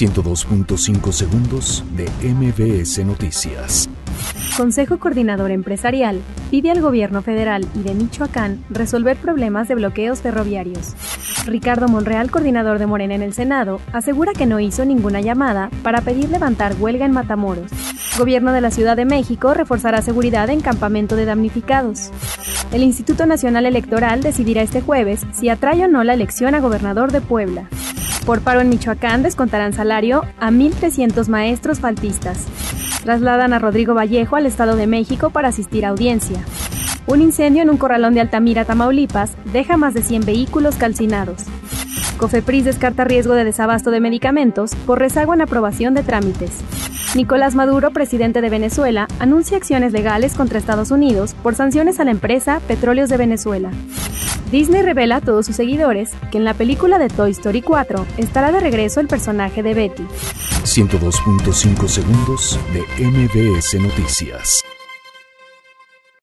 102.5 segundos de MBS Noticias. Consejo Coordinador Empresarial pide al gobierno federal y de Michoacán resolver problemas de bloqueos ferroviarios. Ricardo Monreal, coordinador de Morena en el Senado, asegura que no hizo ninguna llamada para pedir levantar huelga en Matamoros. Gobierno de la Ciudad de México reforzará seguridad en campamento de damnificados. El Instituto Nacional Electoral decidirá este jueves si atrae o no la elección a gobernador de Puebla. Por paro en Michoacán descontarán salario a 1.300 maestros faltistas. Trasladan a Rodrigo Vallejo al Estado de México para asistir a audiencia. Un incendio en un corralón de Altamira, Tamaulipas, deja más de 100 vehículos calcinados. Cofepris descarta riesgo de desabasto de medicamentos por rezago en aprobación de trámites. Nicolás Maduro, presidente de Venezuela, anuncia acciones legales contra Estados Unidos por sanciones a la empresa Petróleos de Venezuela. Disney revela a todos sus seguidores que en la película de Toy Story 4 estará de regreso el personaje de Betty. 102.5 segundos de MBS Noticias.